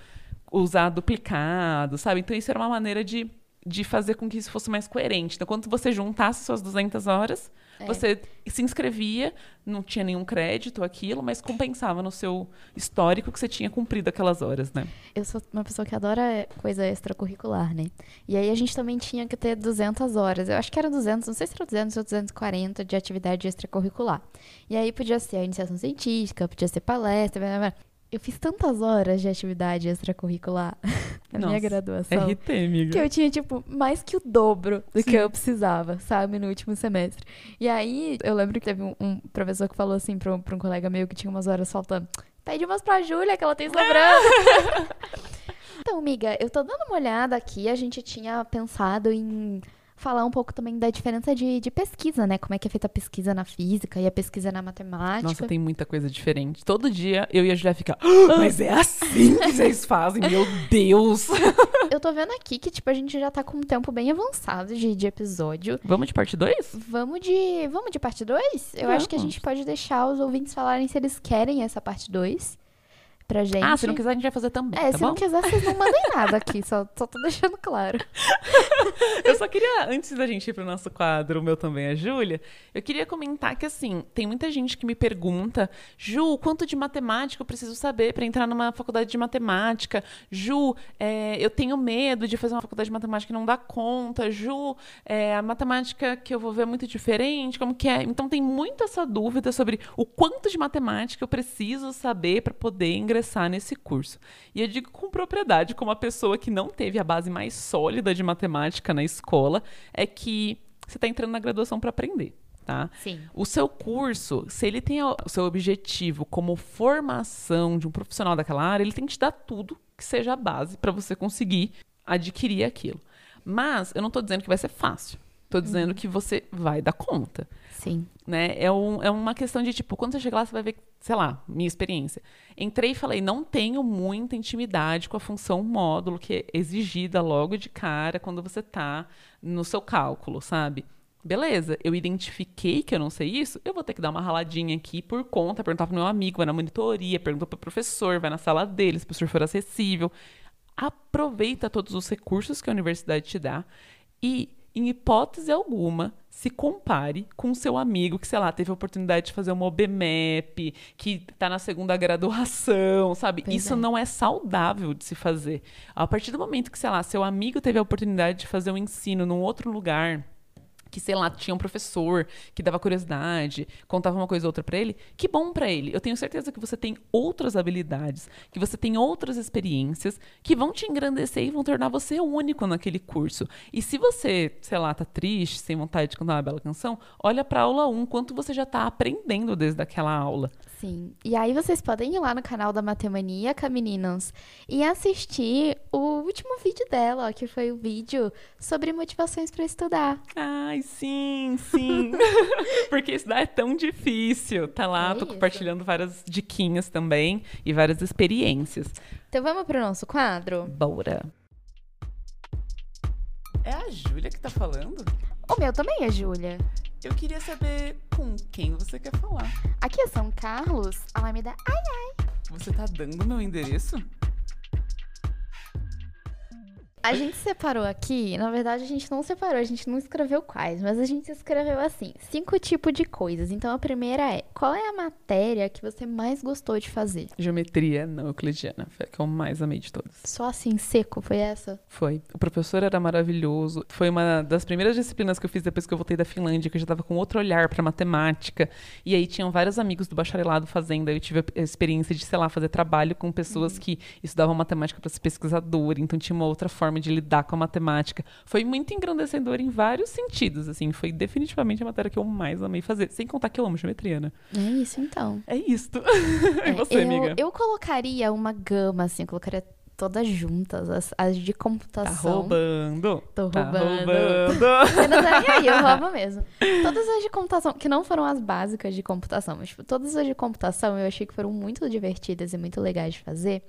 usar duplicado, sabe? Então isso era uma maneira de, de fazer com que isso fosse mais coerente. Então, quando você juntasse suas 200 horas, É. você se inscrevia, não tinha nenhum crédito aquilo, mas compensava no seu histórico que você tinha cumprido aquelas horas, né? Eu sou uma pessoa que adora coisa extracurricular, né? E aí a gente também tinha que ter 200 horas. Eu acho que era 200, não sei se era 200 ou 240 de atividade extracurricular. E aí podia ser a iniciação científica, podia ser palestra, blá, blá, blá. Eu fiz tantas horas de atividade extracurricular na minha Nossa, graduação. RT, amiga. Que eu tinha, tipo, mais que o dobro do que Sim. eu precisava, sabe, no último semestre. E aí, eu lembro que teve um, um professor que falou assim pra um, pra um colega meu que tinha umas horas faltando: pede umas pra Júlia, que ela tem sobrando. então, amiga, eu tô dando uma olhada aqui. A gente tinha pensado em falar um pouco também da diferença de, de pesquisa, né? Como é que é feita a pesquisa na física e a pesquisa na matemática. Nossa, tem muita coisa diferente. Todo dia eu e a Julia ficam, "Ah, mas é assim que vocês fazem, meu Deus! Eu tô vendo aqui que, tipo, a gente já tá com um tempo bem avançado de, de episódio. Vamos de parte 2? Vamos de. Vamos de parte 2? Eu acho que a Vamos. gente pode deixar os ouvintes falarem se eles querem essa parte 2. Pra gente. Ah, se não quiser, a gente vai fazer também. É, tá se bom? não quiser, vocês não mandem nada aqui, só, só tô deixando claro. Eu só queria, antes da gente ir pro nosso quadro, o meu também é Júlia, eu queria comentar que, assim, tem muita gente que me pergunta, Ju, quanto de matemática eu preciso saber para entrar numa faculdade de matemática? Ju, é, eu tenho medo de fazer uma faculdade de matemática e não dar conta. Ju, é, a matemática que eu vou ver é muito diferente, como que é? Então tem muito essa dúvida sobre o quanto de matemática eu preciso saber para poder ingressar nesse curso. E eu digo com propriedade, como uma pessoa que não teve a base mais sólida de matemática na escola, é que você está entrando na graduação para aprender. Tá? Sim. O seu curso, se ele tem o seu objetivo como formação de um profissional daquela área, ele tem que te dar tudo que seja a base para você conseguir adquirir aquilo. Mas eu não estou dizendo que vai ser fácil. Estou dizendo que você vai dar conta Sim. Né? É, um, é uma questão de, tipo, quando você chegar lá, você vai ver, sei lá, minha experiência. Entrei e falei, não tenho muita intimidade com a função módulo que é exigida logo de cara quando você tá no seu cálculo, sabe? Beleza, eu identifiquei que eu não sei isso, eu vou ter que dar uma raladinha aqui por conta, perguntar pro meu amigo, vai na monitoria, pergunta pro professor, vai na sala dele, se o professor for acessível. Aproveita todos os recursos que a universidade te dá e, em hipótese alguma, se compare com seu amigo que, sei lá, teve a oportunidade de fazer uma OBMEP, que tá na segunda graduação, sabe? Pois Isso é. não é saudável de se fazer. A partir do momento que, sei lá, seu amigo teve a oportunidade de fazer um ensino num outro lugar, que, sei lá, tinha um professor que dava curiosidade, contava uma coisa ou outra pra ele, que bom pra ele. Eu tenho certeza que você tem outras habilidades, que você tem outras experiências que vão te engrandecer e vão tornar você único naquele curso. E se você, sei lá, tá triste, sem vontade de cantar uma bela canção, olha pra aula 1, quanto você já tá aprendendo desde aquela aula. Sim. E aí vocês podem ir lá no canal da Matemaníaca, meninas, e assistir o último vídeo dela, ó, que foi o vídeo sobre motivações para estudar. Ai, sim, sim. Porque estudar é tão difícil. Tá lá, É tô isso. compartilhando várias diquinhas também e várias experiências. Então vamos pro nosso quadro? Bora. É a Júlia que tá falando? O meu também é Júlia. Eu queria saber com quem você quer falar. Aqui é São Carlos, Alameda. Ai, Você tá dando meu endereço? A gente separou aqui, na verdade a gente não separou, a gente não escreveu quais, mas a gente escreveu assim, cinco tipos de coisas. Então a primeira é, qual é a matéria que você mais gostou de fazer? Geometria não euclidiana. Foi a que eu mais amei de todas. Só assim, seco, foi essa? Foi. O professor era maravilhoso. Foi uma das primeiras disciplinas que eu fiz depois que eu voltei da Finlândia, que eu já tava com outro olhar pra matemática. E aí tinham vários amigos do bacharelado fazendo. Aí eu tive a experiência de, sei lá, fazer trabalho com pessoas que estudavam matemática para ser pesquisador. Então tinha uma outra forma de lidar com a matemática. Foi muito engrandecedor em vários sentidos, assim. Foi definitivamente a matéria que eu mais amei fazer. Sem contar que eu amo geometria, né? É isso então. É isto. É, e você, eu, amiga? Eu colocaria uma gama, assim, eu colocaria todas juntas, as, as de Tá computação. roubando. Tô Tá roubando. roubando. Aí, eu roubo mesmo. Todas as de computação, que não foram as básicas de computação, mas tipo, todas as de computação eu achei que foram muito divertidas e muito legais de fazer.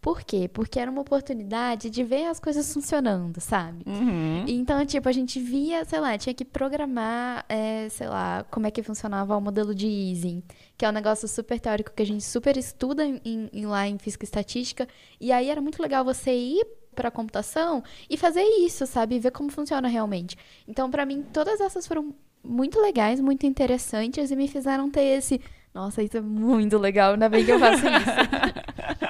Por quê? Porque era uma oportunidade de ver as coisas funcionando, sabe? Uhum. Então, tipo, a gente via, sei lá, tinha que programar, é, sei lá, como é que funcionava o modelo de Ising, que é um negócio super teórico que a gente super estuda em, em- lá em física e estatística. E aí era muito legal você ir para computação e fazer isso, sabe? E ver como funciona realmente. Então, pra mim, todas essas foram muito legais, muito interessantes e me fizeram ter esse. Nossa, isso é muito legal, ainda bem que eu faço isso.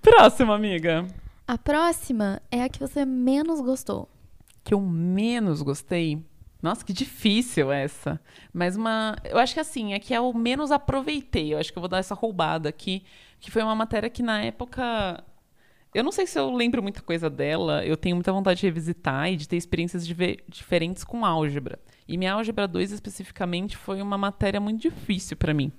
Próxima, amiga. A próxima é a que você menos gostou. que eu menos gostei. Nossa, que difícil essa. Mas uma. Eu acho que assim, é que eu menos aproveitei. Eu acho que eu vou dar essa roubada aqui. Que foi uma matéria que na época. Eu não sei se eu lembro muita coisa dela. Eu tenho muita vontade de revisitar e de ter experiências diferentes com álgebra. E minha álgebra 2 especificamente foi uma matéria muito difícil pra mim.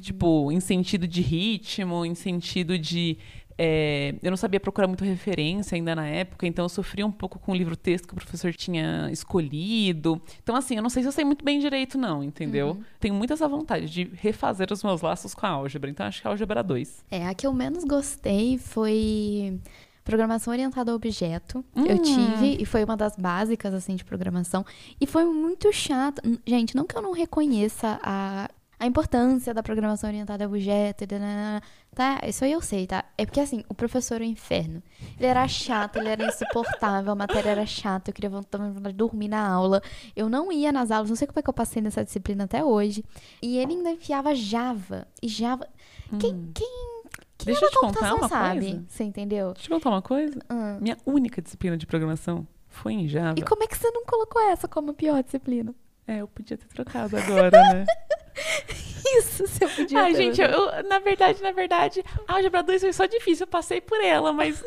Tipo, em sentido de ritmo, em sentido de. É, eu não sabia procurar muito referência ainda na época, então eu sofria um pouco com o livro-texto que o professor tinha escolhido. Então, assim, eu não sei se eu sei muito bem direito, não, entendeu? Tenho muito essa vontade de refazer os meus laços com a álgebra. Então, acho que a álgebra 2. É, a que eu menos gostei foi programação orientada a objeto. Eu Hum. tive e foi uma das básicas assim de programação e foi muito chato. Gente, não que eu não reconheça a a importância da programação orientada a objeto, tá? Isso aí eu sei, tá? É porque assim, o professor era o inferno. Ele era chato, ele era insuportável, a matéria era chata, eu queria vontade de dormir na aula. Eu não ia nas aulas, não sei como é que eu passei nessa disciplina até hoje. E ele ainda enfiava Java. E Java. Quem, Hum. quem Deixa eu te contar uma sabe? coisa. Você entendeu? Deixa eu contar uma coisa. Hum. Minha única disciplina de programação foi em Java. E como é que você não colocou essa como pior disciplina? É, eu podia ter trocado agora, né? Isso, você podia Ai, ter gente, eu, eu- na verdade, na verdade, a álgebra 2 foi só difícil, eu passei por ela, mas.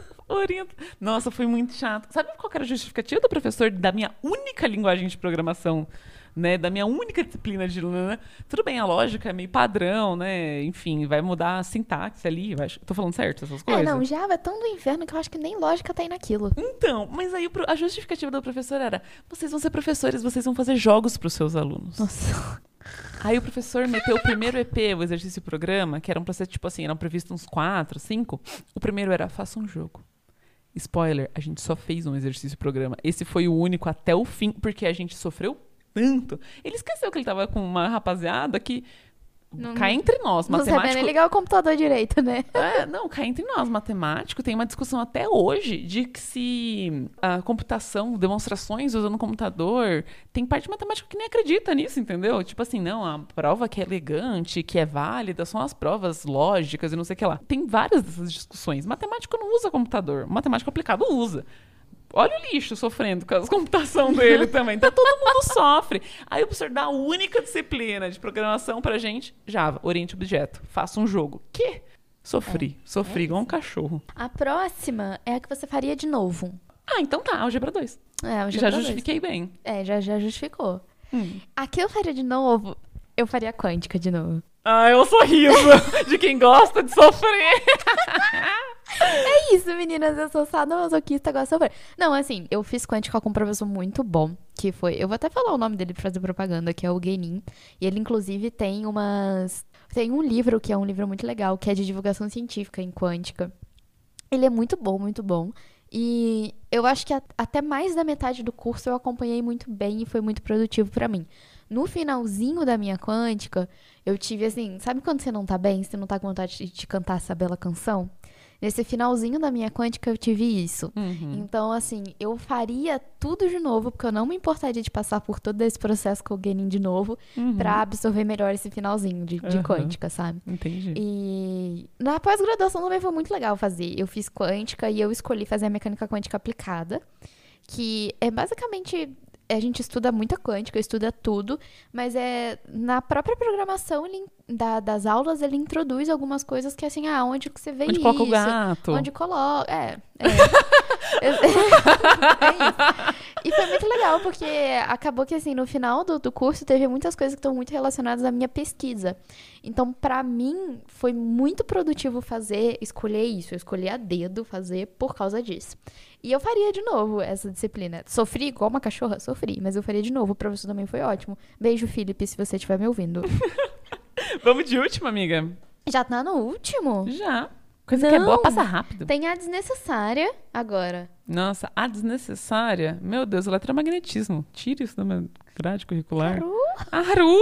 Nossa, foi muito chato. Sabe qual era a justificativa do professor da minha única linguagem de programação? Né, da minha única disciplina de né? Tudo bem, a lógica é meio padrão, né? Enfim, vai mudar a sintaxe ali. Vai... Tô falando certo essas É, coisas? não, Java é tão do inferno que eu acho que nem lógica tem naquilo. Então, mas aí a justificativa do professor era: vocês vão ser professores, vocês vão fazer jogos para os seus alunos. Nossa. Aí o professor meteu o primeiro EP, o exercício programa, que eram pra ser tipo assim, eram previstos uns quatro, cinco. O primeiro era faça um jogo. Spoiler, a gente só fez um exercício programa. Esse foi o único até o fim, porque a gente sofreu tanto. Ele esqueceu que ele tava com uma rapaziada que. Não- Cá entre nós, Não sabia nem matemático. ligar o computador direito, né? É, não, cá entre nós, matemático, tem uma discussão até hoje de que se a computação, demonstrações usando computador, tem parte de matemática que nem acredita nisso, entendeu? Tipo assim, não, a prova que é elegante, que é válida, são as provas lógicas e não sei o que lá. Tem várias dessas discussões. Matemático não usa computador, matemático aplicado usa. Olha o lixo sofrendo com a computação dele também. Então todo mundo sofre. Aí o professor dá a única disciplina de programação pra gente, Java, oriente objeto, faça um jogo. Que? Sofri, sofri igual um cachorro. A próxima é a que você faria de novo. Ah, então tá, álgebra 2. É, o Já Java dois. justifiquei bem. É, já, já justificou. Hum. A que eu faria de novo, eu faria quântica de novo. Ah, é o sorriso de quem gosta de sofrer. É isso, meninas. Eu sou sadomasoquista, gosto de sofrer. Não, assim, eu fiz quântica com um professor muito bom, que foi... Eu vou até falar o nome dele pra fazer propaganda, que é o Guenin. E ele, inclusive, tem umas... Tem um livro, que é um livro muito legal, que é de divulgação científica em quântica. Ele é muito bom, muito bom. E eu acho que até mais da metade do curso eu acompanhei muito bem e foi muito produtivo pra mim. No finalzinho da minha quântica, eu tive assim, sabe quando você não tá bem, você não tá com vontade de, de cantar essa bela canção? Nesse finalzinho da minha quântica eu tive isso. Uhum. Então, assim, eu faria tudo de novo, porque eu não me importaria de passar por todo esse processo com o Genin de novo, Uhum. pra absorver melhor esse finalzinho de, de Aham. quântica, sabe? Entendi. E na pós-graduação também foi muito legal fazer. Eu fiz quântica e eu escolhi fazer a mecânica quântica aplicada, que é basicamente a gente estuda muita quântica, estuda tudo, mas é na própria programação ele, da- das aulas ele introduz algumas coisas que assim, ah, onde que você vê Onde isso? coloca o gato? Onde coloca. É. É. é. E foi muito legal, porque acabou que, assim, no final do, do curso teve muitas coisas que estão muito relacionadas à minha pesquisa. Então, pra mim, foi muito produtivo fazer, escolher isso. Eu escolhi a dedo fazer por causa disso. E eu faria de novo essa disciplina. Sofri igual uma cachorra? Sofri, mas eu faria de novo. O professor também foi ótimo. Beijo, Felipe, se você estiver me ouvindo. Vamos de última, amiga? Já tá no último? Já. Coisa que é boa Não. passa rápido. Tem a desnecessária agora. Nossa, a desnecessária. Meu Deus, eletromagnetismo. Tira isso da minha grade curricular. Aru? Aru!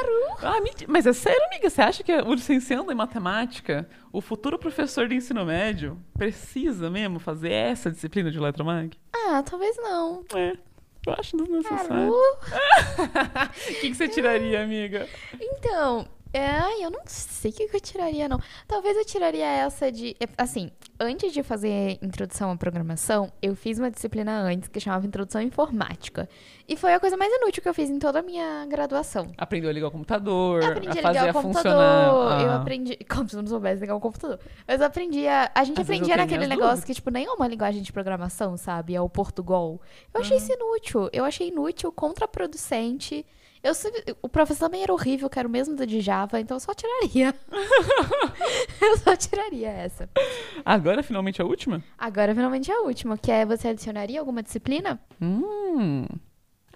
Aru! Ah, Mas é sério, amiga? Você acha que o licenciando em matemática, o futuro professor de ensino médio, precisa mesmo fazer essa disciplina de eletromag? Ah, talvez não. É. Eu acho desnecessário. Aru? O que, que você tiraria, amiga? Então, é, eu não sei o que eu tiraria, não. Talvez eu tiraria essa de. é, Assim, antes de fazer introdução à programação, eu fiz uma disciplina antes que chamava Introdução à Informática. E foi a coisa mais inútil que eu fiz em toda a minha graduação. Aprendeu a ligar o computador, Eu aprendi a a ligar o computador. Eu Ah. aprendi. Como se eu não soubesse ligar o computador. Mas eu aprendi a. A gente Às aprendia naquele negócio dúvidas. que, tipo, nem é uma linguagem de programação, sabe? É o Portugal. Eu achei Uhum. isso inútil. Eu achei inútil, contraproducente. Eu, o professor também era horrível, que era o mesmo do de Java, então eu só tiraria. eu só tiraria essa. Agora, finalmente, a última? Agora, finalmente, a última, que é você adicionaria alguma disciplina? Hum.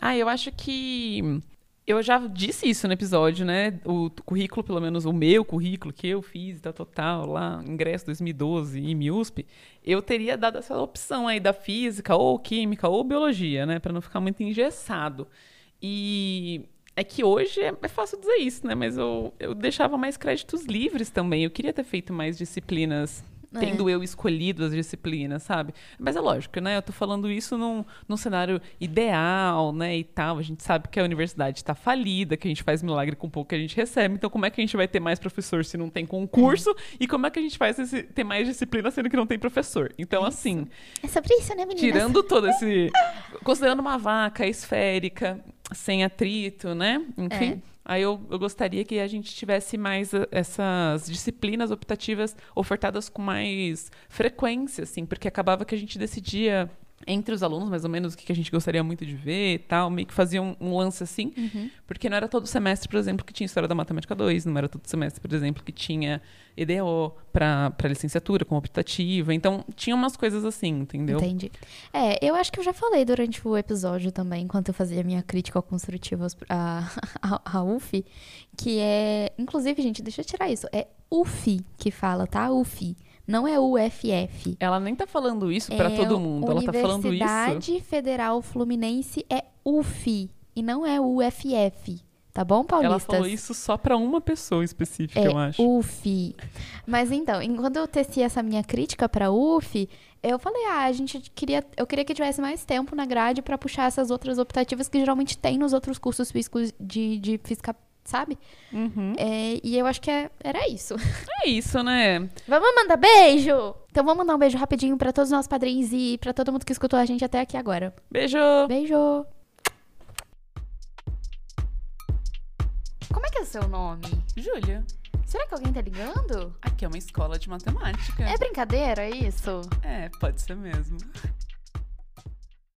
Ah, eu acho que. Eu já disse isso no episódio, né? O currículo, pelo menos o meu currículo que eu fiz da Total lá, ingresso 2012 em MIUSP, eu teria dado essa opção aí da física ou química ou biologia, né? Pra não ficar muito engessado. E É que hoje é, é fácil dizer isso, né? Mas eu, eu deixava mais créditos livres também. Eu queria ter feito mais disciplinas É. tendo eu escolhido as disciplinas, sabe? Mas é lógico, né? Eu tô falando isso num, num cenário ideal, né? E tal. A gente sabe que a universidade está falida, que a gente faz milagre com pouco que a gente recebe. Então, como é que a gente vai ter mais professor se não tem concurso? E como é que a gente faz esse, ter mais disciplina sendo que não tem professor? Então, assim, É sobre isso, né, meninas? tirando todo esse. Considerando uma vaca esférica, sem atrito, né? Enfim. É. Aí eu, eu gostaria que a gente tivesse mais eh, essas disciplinas optativas ofertadas com mais frequência, assim, porque acabava que a gente decidia entre os alunos, mais ou menos, o que a gente gostaria muito de ver e tal, meio que fazia um, um lance assim, Uhum. porque não era todo semestre, por exemplo, que tinha História da Matemática 2, não era todo semestre, por exemplo, que tinha EDO para licenciatura, com optativa, então tinha umas coisas assim, entendeu? Entendi. É, eu acho que eu já falei durante o episódio também, enquanto eu fazia a minha crítica construtiva à à- à UF, que é. Inclusive, gente, deixa eu tirar isso. É UF que fala, tá? UF. Não é UFF. Ela nem tá falando isso pra É todo mundo, ela tá falando isso. Universidade Federal Fluminense é UF e não é UFF. Tá bom, Paulistas? Ela falou isso só pra uma pessoa específica, É eu acho. UF. Mas então, enquanto eu teci essa minha crítica pra UF, eu falei, ah, a gente queria, eu queria que tivesse mais tempo na grade pra puxar essas outras optativas que geralmente tem nos outros cursos físicos de, de física, sabe? Uhum. É, e eu acho que é- era isso. É isso, né? Vamos mandar beijo? Então vamos mandar um beijo rapidinho pra todos os nossos padrinhos e pra todo mundo que escutou a gente até aqui agora. Beijo! Beijo! Como é que é o seu nome? Júlia, Será que alguém tá ligando? aqui é uma escola de matemática. É brincadeira isso? É, pode ser mesmo.